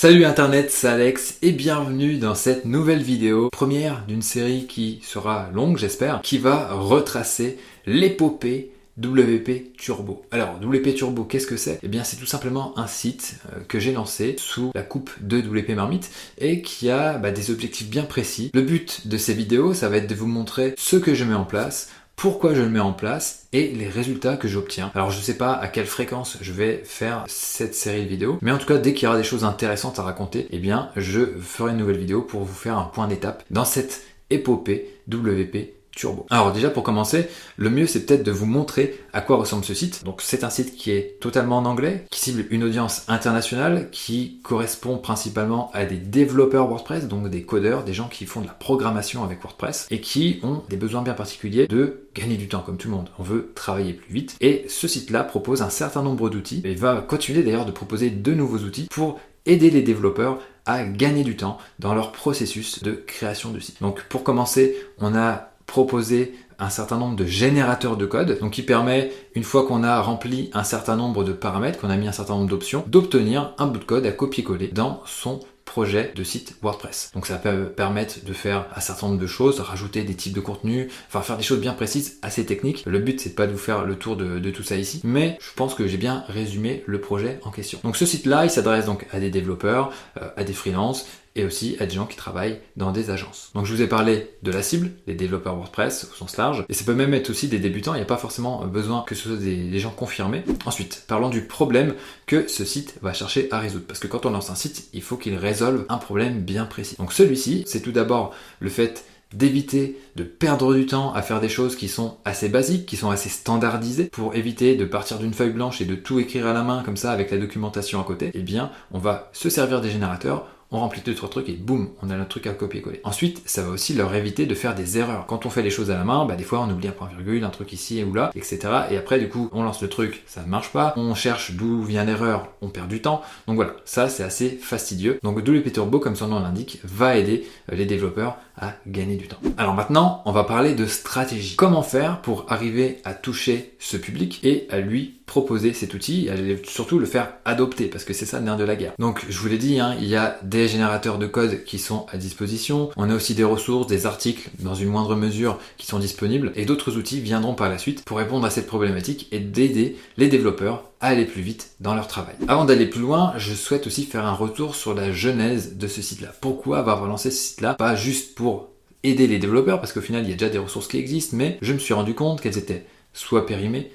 Salut Internet, c'est Alex et bienvenue dans cette nouvelle vidéo, première d'une série qui sera longue j'espère, qui va retracer l'épopée WP Turbo. Alors WP Turbo, qu'est-ce que c'est? Eh bien c'est tout simplement un site euh, que j'ai lancé sous la coupe de WP Marmite et qui a bah, des objectifs bien précis. Le but de ces vidéos, ça va être de vous montrer ce que je mets en place, pourquoi je le mets en place et les résultats que j'obtiens. Alors je ne sais pas à quelle fréquence je vais faire cette série de vidéos, mais en tout cas dès qu'il y aura des choses intéressantes à raconter, eh bien je ferai une nouvelle vidéo pour vous faire un point d'étape dans cette épopée WP Turbo. Alors déjà pour commencer, le mieux c'est peut-être de vous montrer à quoi ressemble ce site. Donc c'est un site qui est totalement en anglais, qui cible une audience internationale, qui correspond principalement à des développeurs WordPress, donc des codeurs, des gens qui font de la programmation avec WordPress et qui ont des besoins bien particuliers de gagner du temps comme tout le monde. On veut travailler plus vite et ce site-là propose un certain nombre d'outils et va continuer d'ailleurs de proposer de nouveaux outils pour aider les développeurs à gagner du temps dans leur processus de création de site. Donc pour commencer, on a proposer un certain nombre de générateurs de code, donc qui permet, une fois qu'on a rempli un certain nombre de paramètres, qu'on a mis un certain nombre d'options, d'obtenir un bout de code à copier-coller dans son projet de site WordPress. Donc ça peut permettre de faire un certain nombre de choses, rajouter des types de contenu, enfin faire des choses bien précises, assez techniques. Le but c'est pas de vous faire le tour de, de tout ça ici, mais je pense que j'ai bien résumé le projet en question. Donc ce site-là, il s'adresse donc à des développeurs, euh, à des freelances, et aussi à des gens qui travaillent dans des agences. Donc je vous ai parlé de la cible, les développeurs WordPress au sens large, et ça peut même être aussi des débutants, il n'y a pas forcément besoin que ce soit des, gens confirmés. Ensuite, parlons du problème que ce site va chercher à résoudre, parce que quand on lance un site, il faut qu'il résolve un problème bien précis. Donc celui-ci, c'est tout d'abord le fait d'éviter de perdre du temps à faire des choses qui sont assez basiques, qui sont assez standardisées, pour éviter de partir d'une feuille blanche et de tout écrire à la main comme ça avec la documentation à côté, eh bien on va se servir des générateurs on remplit deux trois trucs et boum, on a notre truc à copier-coller. Ensuite, ça va aussi leur éviter de faire des erreurs. Quand on fait les choses à la main, bah des fois on oublie un point virgule, un truc ici ou là, etc. Et après du coup, on lance le truc, ça ne marche pas, on cherche d'où vient l'erreur, on perd du temps. Donc voilà, ça c'est assez fastidieux. Donc WP Turbo, comme son nom l'indique, va aider euh, les développeurs à gagner du temps. Alors maintenant, on va parler de stratégie. Comment faire pour arriver à toucher ce public et à lui proposer cet outil, et surtout le faire adopter, parce que c'est ça le nerf de la guerre. Donc je vous l'ai dit, hein, il y a des générateurs de code qui sont à disposition, on a aussi des ressources, des articles dans une moindre mesure qui sont disponibles, et d'autres outils viendront par la suite pour répondre à cette problématique et d'aider les développeurs à aller plus vite dans leur travail. Avant d'aller plus loin, je souhaite aussi faire un retour sur la genèse de ce site-là. Pourquoi avoir lancé ce site-là? Pas juste pour aider les développeurs, parce qu'au final il y a déjà des ressources qui existent, mais je me suis rendu compte qu'elles étaient soit périmées,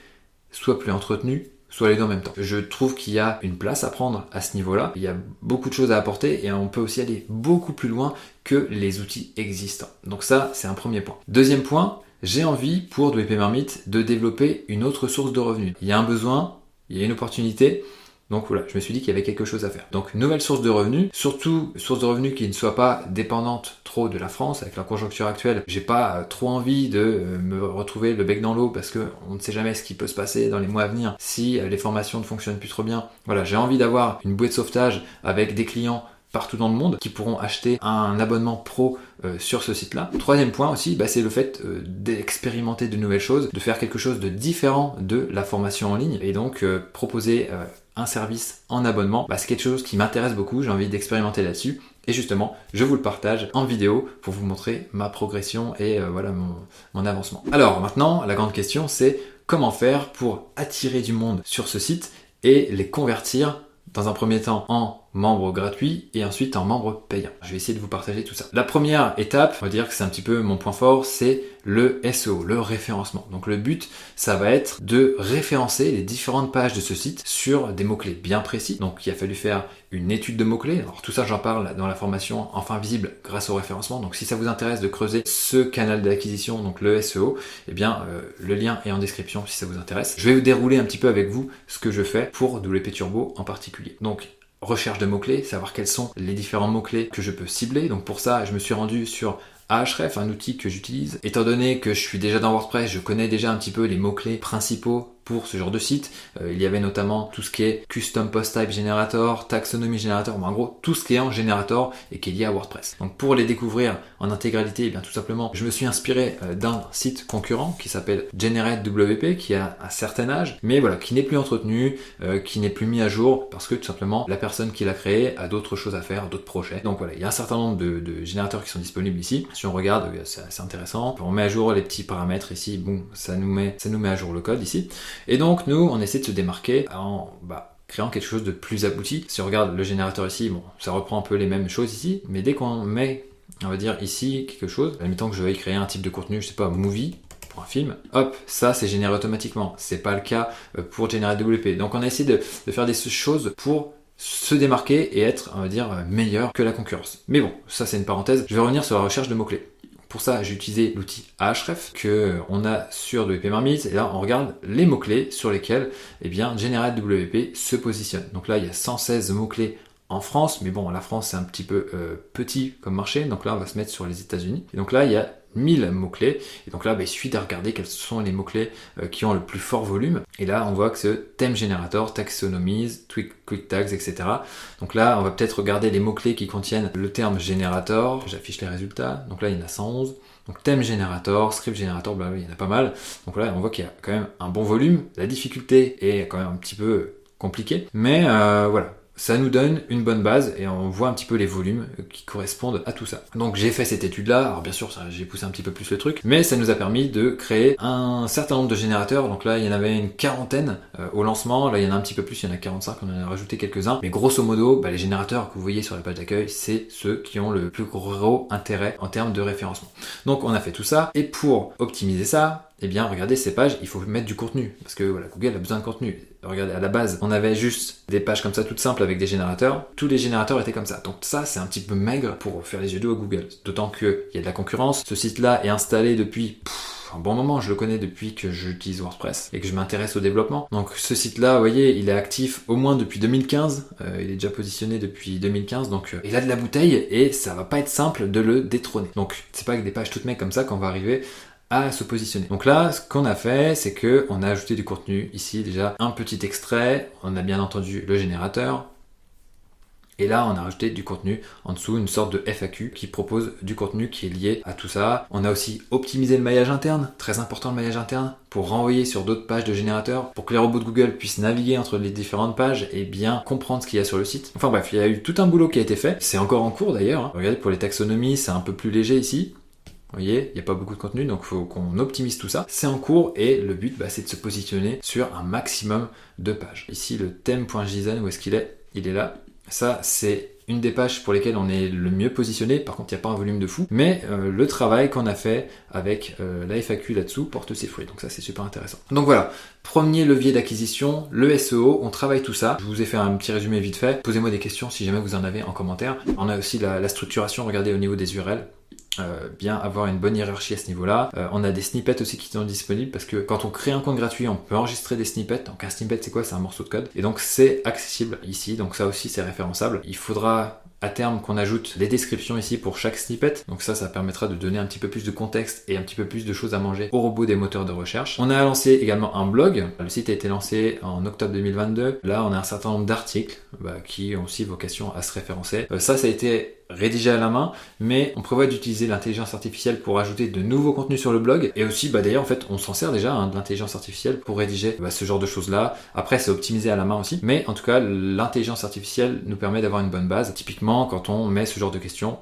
soit plus entretenu, soit les deux en même temps. Je trouve qu'il y a une place à prendre à ce niveau-là. Il y a beaucoup de choses à apporter et on peut aussi aller beaucoup plus loin que les outils existants. Donc ça, c'est un premier point. Deuxième point, j'ai envie pour WP Marmite de développer une autre source de revenus. Il y a un besoin, il y a une opportunité. Donc voilà, je me suis dit qu'il y avait quelque chose à faire. Donc nouvelle source de revenus, surtout source de revenus qui ne soit pas dépendante trop de la France avec la conjoncture actuelle. J'ai pas euh, trop envie de euh, me retrouver le bec dans l'eau parce que on ne sait jamais ce qui peut se passer dans les mois à venir si euh, les formations ne fonctionnent plus trop bien. Voilà, j'ai envie d'avoir une bouée de sauvetage avec des clients partout dans le monde qui pourront acheter un abonnement pro sur ce site-là. Troisième point aussi, bah, c'est le fait d'expérimenter de nouvelles choses, de faire quelque chose de différent de la formation en ligne et donc proposer un service en abonnement, bah, c'est quelque chose qui m'intéresse beaucoup, j'ai envie d'expérimenter là-dessus. Et justement, je vous le partage en vidéo pour vous montrer ma progression et euh, voilà mon, mon avancement. Alors maintenant, la grande question c'est comment faire pour attirer du monde sur ce site et les convertir dans un premier temps en membres gratuits et ensuite en membres payants. Je vais essayer de vous partager tout ça. La première étape, on va dire que c'est un petit peu mon point fort, c'est le SEO, le référencement. Donc le but, ça va être de référencer les différentes pages de ce site sur des mots-clés bien précis. Donc il a fallu faire une étude de mots-clés. Alors tout ça, j'en parle dans la formation Enfin visible grâce au référencement. Donc si ça vous intéresse de creuser ce canal d'acquisition, donc le SEO, eh bien euh, le lien est en description si ça vous intéresse. Je vais vous dérouler un petit peu avec vous ce que je fais pour WP Turbo en particulier. Donc recherche de mots-clés, savoir quels sont les différents mots-clés que je peux cibler. Donc pour ça, je me suis rendu sur Ahref, un outil que j'utilise. Étant donné que je suis déjà dans WordPress, je connais déjà un petit peu les mots-clés principaux pour ce genre de site. Euh, il y avait notamment tout ce qui est Custom Post Type Generator, Taxonomy Generator, en gros tout ce qui est en Generator et qui est lié à WordPress. Donc pour les découvrir en intégralité, eh bien tout simplement, je me suis inspiré euh, d'un site concurrent qui s'appelle GenerateWP, qui a un certain âge, mais voilà, qui n'est plus entretenu, euh, qui n'est plus mis à jour parce que tout simplement la personne qui l'a créé a d'autres choses à faire, d'autres projets. Donc voilà, il y a un certain nombre de, de générateurs qui sont disponibles ici. Si on regarde, c'est assez intéressant. On met à jour les petits paramètres ici, bon, ça nous met, ça nous met à jour le code ici. Et donc nous, on essaie de se démarquer en bah, créant quelque chose de plus abouti. Si on regarde le générateur ici, bon, ça reprend un peu les mêmes choses ici, mais dès qu'on met, on va dire ici quelque chose, admettons que je veuille créer un type de contenu, je sais pas, movie, pour un film, hop, ça c'est généré automatiquement. C'est pas le cas euh, pour générer WP. Donc on a essayé de, faire des choses pour se démarquer et être, on va dire, meilleur que la concurrence. Mais bon, ça c'est une parenthèse. Je vais revenir sur la recherche de mots-clés. Pour ça, j'ai utilisé l'outil Ahref que on a sur WP Marmite et là on regarde les mots-clés sur lesquels eh bien Generate WP se positionne. Donc là, il y a 116 mots-clés en France, mais bon, la France c'est un petit peu euh, petit comme marché, donc là on va se mettre sur les États-Unis. Et donc là, il y a 1000 mots-clés. Et donc là, bah, il suffit de regarder quels sont les mots-clés euh, qui ont le plus fort volume. Et là, on voit que ce thème générateur, taxonomies, quick tags, etc. Donc là, on va peut-être regarder les mots-clés qui contiennent le terme générateur. J'affiche les résultats. Donc là, il y en a 111. Donc thème générateur, script générateur, il y en a pas mal. Donc là, on voit qu'il y a quand même un bon volume. La difficulté est quand même un petit peu compliquée. Mais euh, voilà, ça nous donne une bonne base et on voit un petit peu les volumes qui correspondent à tout ça. Donc j'ai fait cette étude là, alors bien sûr j'ai poussé un petit peu plus le truc, mais ça nous a permis de créer un certain nombre de générateurs. Donc là il y en avait une quarantaine euh, au lancement, là il y en a un petit peu plus, il y en a 45, on en a rajouté quelques-uns. Mais grosso modo, bah, les générateurs que vous voyez sur la page d'accueil, c'est ceux qui ont le plus gros intérêt en termes de référencement. Donc on a fait tout ça et pour optimiser ça, eh bien regardez ces pages, il faut mettre du contenu parce que voilà, Google a besoin de contenu. Regardez, à la base, on avait juste des pages comme ça toutes simples avec des générateurs. Tous les générateurs étaient comme ça. Donc ça, c'est un petit peu maigre pour faire les yeux doux à Google. D'autant qu'il y a de la concurrence. Ce site-là est installé depuis un bon moment, je le connais depuis que j'utilise WordPress et que je m'intéresse au développement. Donc ce site-là, vous voyez, il est actif au moins depuis 2015. Euh, il est déjà positionné depuis 2015, donc euh, il a de la bouteille et ça va pas être simple de le détrôner. Donc c'est pas avec des pages toutes mecs comme ça qu'on va arriver à se positionner. Donc là, ce qu'on a fait, c'est que on a ajouté du contenu ici déjà un petit extrait, on a bien entendu le générateur. Et là, on a rajouté du contenu en dessous, une sorte de FAQ qui propose du contenu qui est lié à tout ça. On a aussi optimisé le maillage interne, très important le maillage interne, pour renvoyer sur d'autres pages de générateur, pour que les robots de Google puissent naviguer entre les différentes pages et bien comprendre ce qu'il y a sur le site. Enfin bref, il y a eu tout un boulot qui a été fait. C'est encore en cours d'ailleurs. Hein. Regardez, pour les taxonomies, c'est un peu plus léger ici. Vous voyez, il n'y a pas beaucoup de contenu, donc il faut qu'on optimise tout ça. C'est en cours et le but, bah, c'est de se positionner sur un maximum de pages. Ici, le thème.json, où est-ce qu'il est? Il est là. Ça, c'est une des pages pour lesquelles on est le mieux positionné. Par contre, il n'y a pas un volume de fou. Mais euh, le travail qu'on a fait avec euh, la FAQ là-dessous porte ses fruits. Donc ça, c'est super intéressant. Donc voilà, premier levier d'acquisition, le SEO. On travaille tout ça. Je vous ai fait un petit résumé vite fait. Posez-moi des questions si jamais vous en avez en commentaire. On a aussi la, la structuration. Regardez au niveau des URL. Euh, bien avoir une bonne hiérarchie à ce niveau-là. Euh, on a des snippets aussi qui sont disponibles parce que quand on crée un compte gratuit, on peut enregistrer des snippets. Donc un snippet c'est quoi? C'est un morceau de code. Et donc c'est accessible ici. Donc ça aussi c'est référençable. Il faudra à terme qu'on ajoute des descriptions ici pour chaque snippet. Donc ça, ça permettra de donner un petit peu plus de contexte et un petit peu plus de choses à manger au robot des moteurs de recherche. On a lancé également un blog. Le site a été lancé en octobre 2022. Là, on a un certain nombre d'articles bah, qui ont aussi vocation à se référencer. Euh, ça, ça a été rédigé à la main, mais on prévoit d'utiliser l'intelligence artificielle pour ajouter de nouveaux contenus sur le blog. Et aussi, bah d'ailleurs, en fait, on s'en sert déjà hein, de l'intelligence artificielle pour rédiger bah, ce genre de choses-là. Après, c'est optimisé à la main aussi, mais en tout cas, l'intelligence artificielle nous permet d'avoir une bonne base. Typiquement, quand on met ce genre de questions,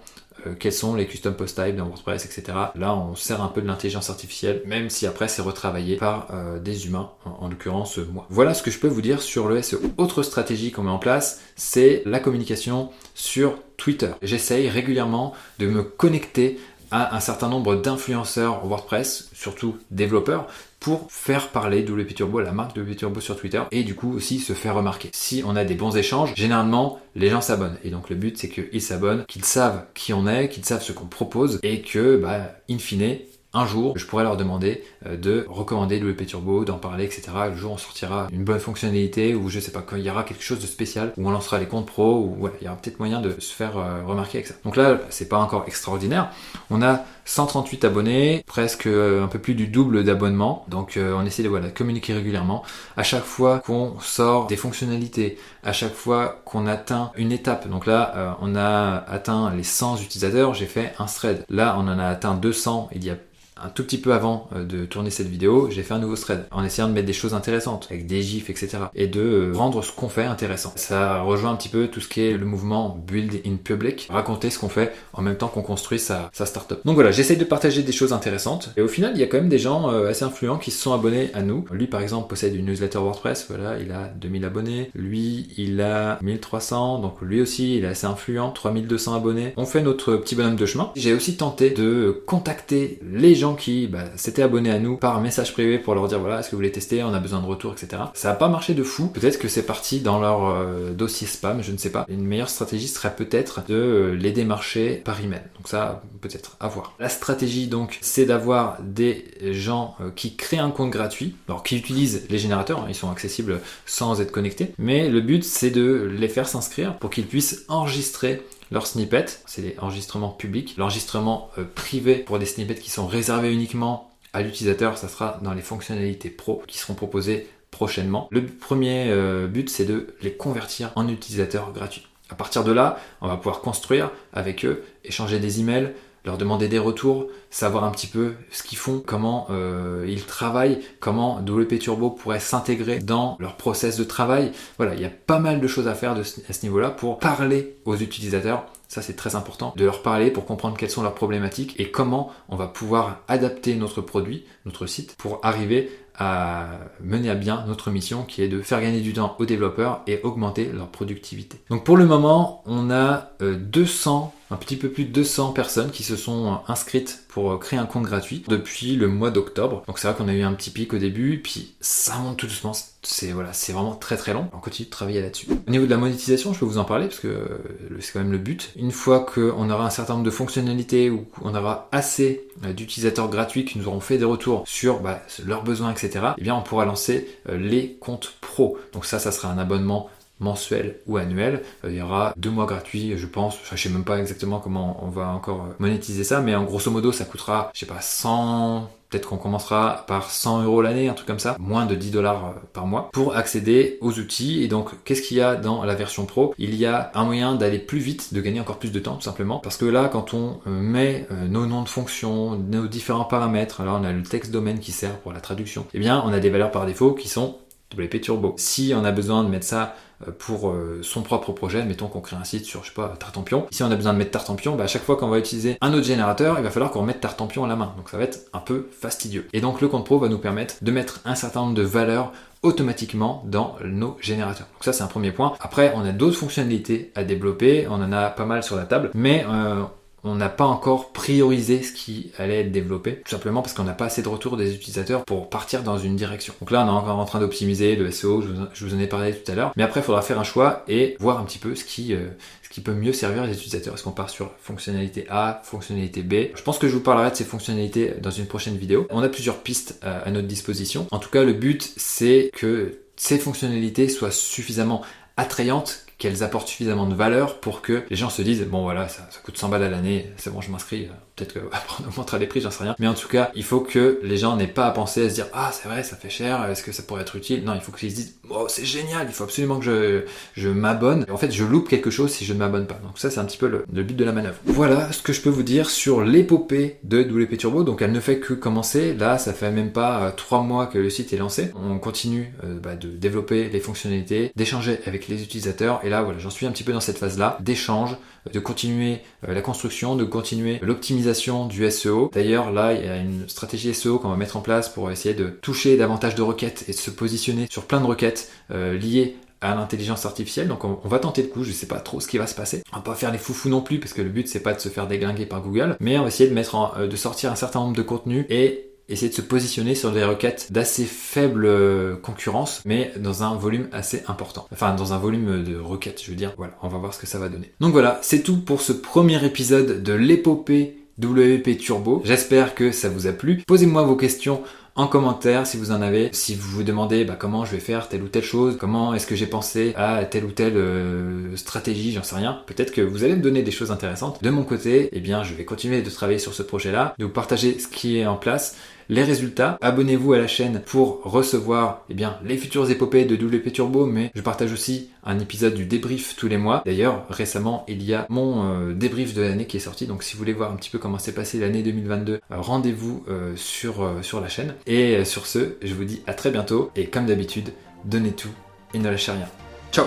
euh, quels sont les custom post types dans WordPress, etc. Là, on sert un peu de l'intelligence artificielle, même si après c'est retravaillé par euh, des humains, en, l'occurrence euh, moi. Voilà ce que je peux vous dire sur le SEO. Autre stratégie qu'on met en place, c'est la communication sur Twitter. J'essaye régulièrement de me connecter un certain nombre d'influenceurs WordPress, surtout développeurs, pour faire parler WP Turbo, la marque WP Turbo sur Twitter, et du coup aussi se faire remarquer. Si on a des bons échanges, généralement les gens s'abonnent. Et donc le but c'est qu'ils s'abonnent, qu'ils savent qui on est, qu'ils savent ce qu'on propose, et que, bah, in fine, un jour, je pourrais leur demander euh, de recommander WP Turbo, d'en parler, etc. Le jour on sortira une bonne fonctionnalité ou je sais pas, quand il y aura quelque chose de spécial, où on lancera les comptes pro, ou voilà, il y aura peut-être moyen de se faire euh, remarquer avec ça. Donc là, c'est pas encore extraordinaire. On a 138 abonnés, presque euh, un peu plus du double d'abonnements. Donc on essaie de voilà, communiquer régulièrement. À chaque fois qu'on sort des fonctionnalités, à chaque fois qu'on atteint une étape. Donc là, on a atteint les 100 utilisateurs, j'ai fait un thread. Là, on en a atteint 200 il y a un tout petit peu avant euh, de tourner cette vidéo, j'ai fait un nouveau thread en essayant de mettre des choses intéressantes avec des gifs, etc. et de euh, rendre ce qu'on fait intéressant. Ça rejoint un petit peu tout ce qui est le mouvement Build in Public, raconter ce qu'on fait en même temps qu'on construit sa, sa startup. Donc voilà, j'essaye de partager des choses intéressantes et au final, il y a quand même des gens euh, assez influents qui se sont abonnés à nous. Lui, par exemple, possède une newsletter WordPress, voilà, il a 2000 abonnés. Lui, il a 1300, donc lui aussi, il est assez influent, 3200 abonnés. On fait notre petit bonhomme de chemin. J'ai aussi tenté de contacter les gens qui bah, s'étaient abonnés à nous par message privé pour leur dire voilà, est-ce que vous voulez tester, on a besoin de retour, etc. Ça n'a pas marché de fou. Peut-être que c'est parti dans leur euh, dossier spam, je ne sais pas. Une meilleure stratégie serait peut-être de euh, les démarcher par email. Donc ça, peut-être à voir. La stratégie donc, c'est d'avoir des gens euh, qui créent un compte gratuit, alors qui utilisent les générateurs, hein, ils sont accessibles sans être connectés. Mais le but, c'est de les faire s'inscrire pour qu'ils puissent enregistrer leurs snippets, c'est des enregistrements publics. L'enregistrement euh, privé pour des snippets qui sont réservés uniquement à l'utilisateur, ça sera dans les fonctionnalités pro qui seront proposées prochainement. Le premier euh, but, c'est de les convertir en utilisateurs gratuits. À partir de là, on va pouvoir construire avec eux, échanger des emails, leur demander des retours, savoir un petit peu ce qu'ils font, comment euh, ils travaillent, comment WP Turbo pourrait s'intégrer dans leur process de travail. Voilà, il y a pas mal de choses à faire à ce niveau-là pour parler aux utilisateurs. Ça, c'est très important de leur parler pour comprendre quelles sont leurs problématiques et comment on va pouvoir adapter notre produit, notre site, pour arriver à mener à bien notre mission qui est de faire gagner du temps aux développeurs et augmenter leur productivité. Donc pour le moment, on a 200, euh, un petit peu plus de 200 personnes qui se sont inscrites pour créer un compte gratuit depuis le mois d'octobre. Donc c'est vrai qu'on a eu un petit pic au début, puis ça monte tout doucement. C'est voilà, c'est vraiment très très long. On continue de travailler là-dessus. Au niveau de la monétisation, je peux vous en parler parce que euh, c'est quand même le but. Une fois qu'on aura un certain nombre de fonctionnalités ou qu'on aura assez euh, d'utilisateurs gratuits qui nous auront fait des retours sur bah, leurs besoins, etc. Eh bien, on pourra lancer euh, les comptes pro. Donc ça, ça sera un abonnement mensuel ou annuel. Euh, il y aura deux mois gratuits, je pense. Je sais même pas exactement comment on va encore monétiser ça, mais en grosso modo, ça coûtera, je sais pas, 100, Peut-être qu'on commencera par 100 euros l'année, un truc comme ça, moins de 10 dollars euh, par mois, pour accéder aux outils. Et donc, qu'est-ce qu'il y a dans la version pro? Il y a un moyen d'aller plus vite, de gagner encore plus de temps, tout simplement. Parce que là, quand on euh, met nos noms de fonctions, nos différents paramètres, alors on a le texte domaine qui sert pour la traduction, eh bien, on a des valeurs par défaut qui sont Si on a besoin de mettre ça euh, pour euh, son propre projet, mettons qu'on crée un site sur, je sais pas, Tartampion. Si on a besoin de mettre Tartampion, bah à chaque fois qu'on va utiliser un autre générateur, il va falloir qu'on remette Tartampion à la main. Donc ça va être un peu fastidieux. Et donc le compte pro va nous permettre de mettre un certain nombre de valeurs automatiquement dans nos générateurs. Donc ça c'est un premier point. Après on a d'autres fonctionnalités à développer, on en a pas mal sur la table, mais euh, on n'a pas encore priorisé ce qui allait être développé, tout simplement parce qu'on n'a pas assez de retours des utilisateurs pour partir dans une direction. Donc là, on est encore en train d'optimiser le SEO, je vous, en ai parlé tout à l'heure, mais après, il faudra faire un choix et voir un petit peu ce qui, euh, ce qui peut mieux servir les utilisateurs. Est-ce qu'on part sur fonctionnalité A, fonctionnalité B? Je pense que je vous parlerai de ces fonctionnalités dans une prochaine vidéo. On a plusieurs pistes à notre disposition. En tout cas, le but, c'est que ces fonctionnalités soient suffisamment attrayantes qu'elles apportent suffisamment de valeur pour que les gens se disent bon voilà ça, coûte 100 balles à l'année c'est bon je m'inscris peut-être qu'après on augmentera les prix j'en sais rien. Mais en tout cas il faut que les gens n'aient pas à penser à se dire ah c'est vrai ça fait cher est-ce que ça pourrait être utile? Non il faut qu'ils se disent oh c'est génial il faut absolument que je, je m'abonne. En fait je loupe quelque chose si je ne m'abonne pas. Donc ça c'est un petit peu le, but de la manœuvre. Voilà ce que je peux vous dire sur l'épopée de WP Turbo. Donc elle ne fait que commencer. Là ça fait même pas euh, trois mois que le site est lancé. On continue euh, bah, de développer les fonctionnalités d'échanger avec les utilisateurs. Et voilà, j'en suis un petit peu dans cette phase-là d'échange, de continuer euh, la construction, de continuer l'optimisation du SEO. D'ailleurs, là, il y a une stratégie SEO qu'on va mettre en place pour essayer de toucher davantage de requêtes et de se positionner sur plein de requêtes euh, liées à l'intelligence artificielle. Donc on, va tenter le coup, je sais pas trop ce qui va se passer. On va pas faire les foufous non plus parce que le but c'est pas de se faire déglinguer par Google, mais on va essayer de mettre euh, de sortir un certain nombre de contenus et essayer de se positionner sur des requêtes d'assez faible euh, concurrence, mais dans un volume assez important. Enfin, dans un volume de requêtes, je veux dire. Voilà, on va voir ce que ça va donner. Donc voilà, c'est tout pour ce premier épisode de l'épopée WP Turbo. J'espère que ça vous a plu. Posez-moi vos questions en commentaire si vous en avez. Si vous vous demandez bah, comment je vais faire telle ou telle chose, comment est-ce que j'ai pensé à telle ou telle euh, stratégie, j'en sais rien. Peut-être que vous allez me donner des choses intéressantes. De mon côté, eh bien, je vais continuer de travailler sur ce projet-là, de vous partager ce qui est en place les résultats. Abonnez-vous à la chaîne pour recevoir eh bien, les futures épopées de WP Turbo, mais je partage aussi un épisode du débrief tous les mois. D'ailleurs, récemment, il y a mon euh, débrief de l'année qui est sorti, donc si vous voulez voir un petit peu comment s'est passé l'année 2022, euh, rendez-vous euh, sur, sur la chaîne. Et sur ce, je vous dis à très bientôt, et comme d'habitude, donnez tout et ne lâchez rien. Ciao